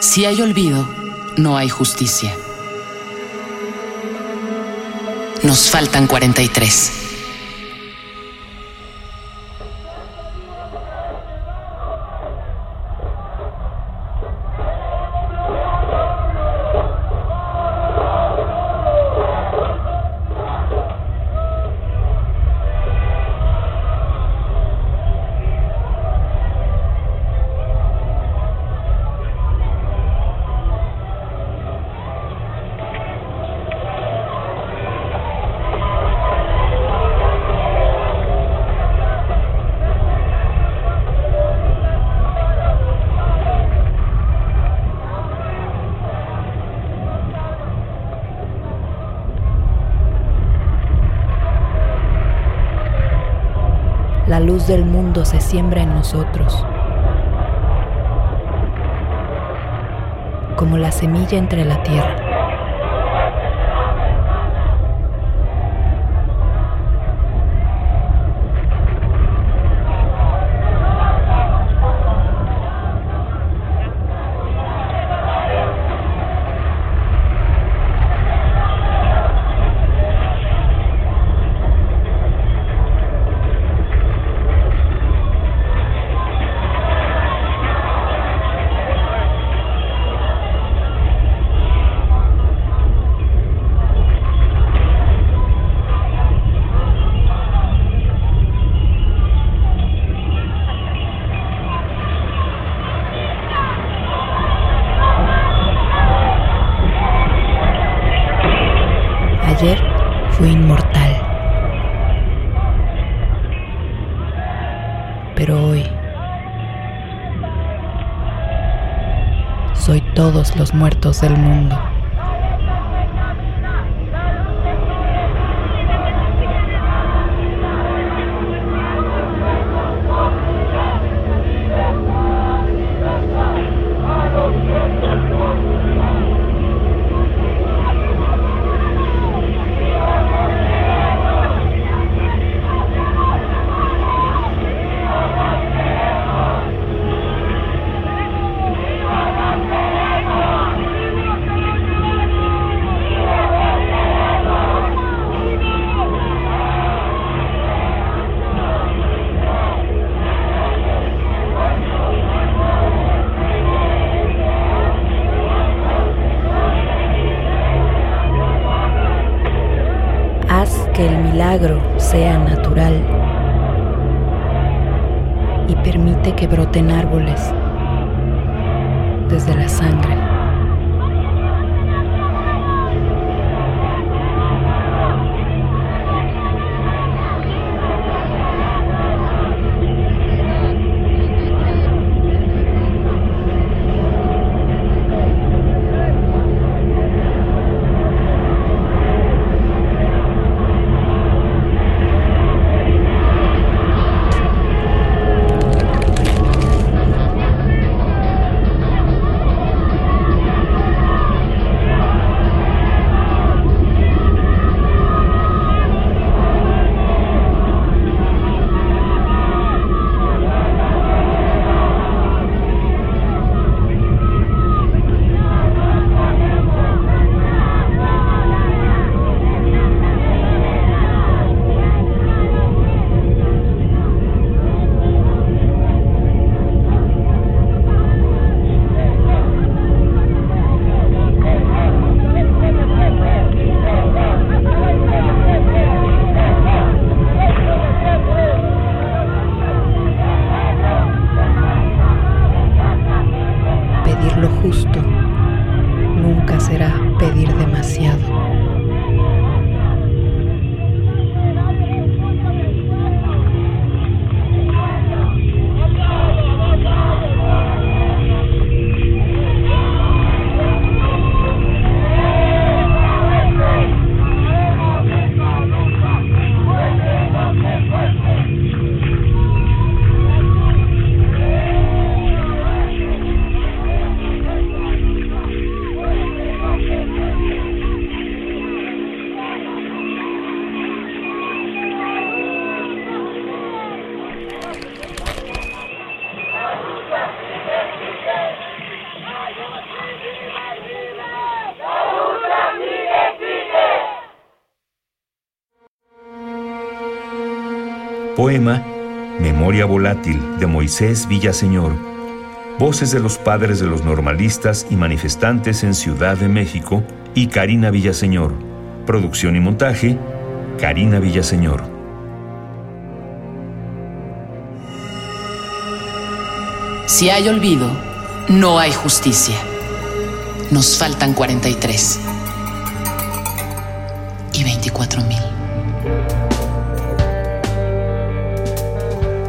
Si hay olvido, no hay justicia. Nos faltan 43. La luz del mundo se siembra en nosotros, como la semilla entre la tierra. Ayer fui inmortal. Pero hoy soy todos los muertos del mundo. Sea natural y permite que broten árboles desde la sangre. Justo Poema Memoria Volátil de Moisés Villaseñor. Voces de los padres de los normalistas y manifestantes en Ciudad de México y Karina Villaseñor. Producción y montaje, Karina Villaseñor. Si hay olvido, no hay justicia. Nos faltan 43 y 24 mil.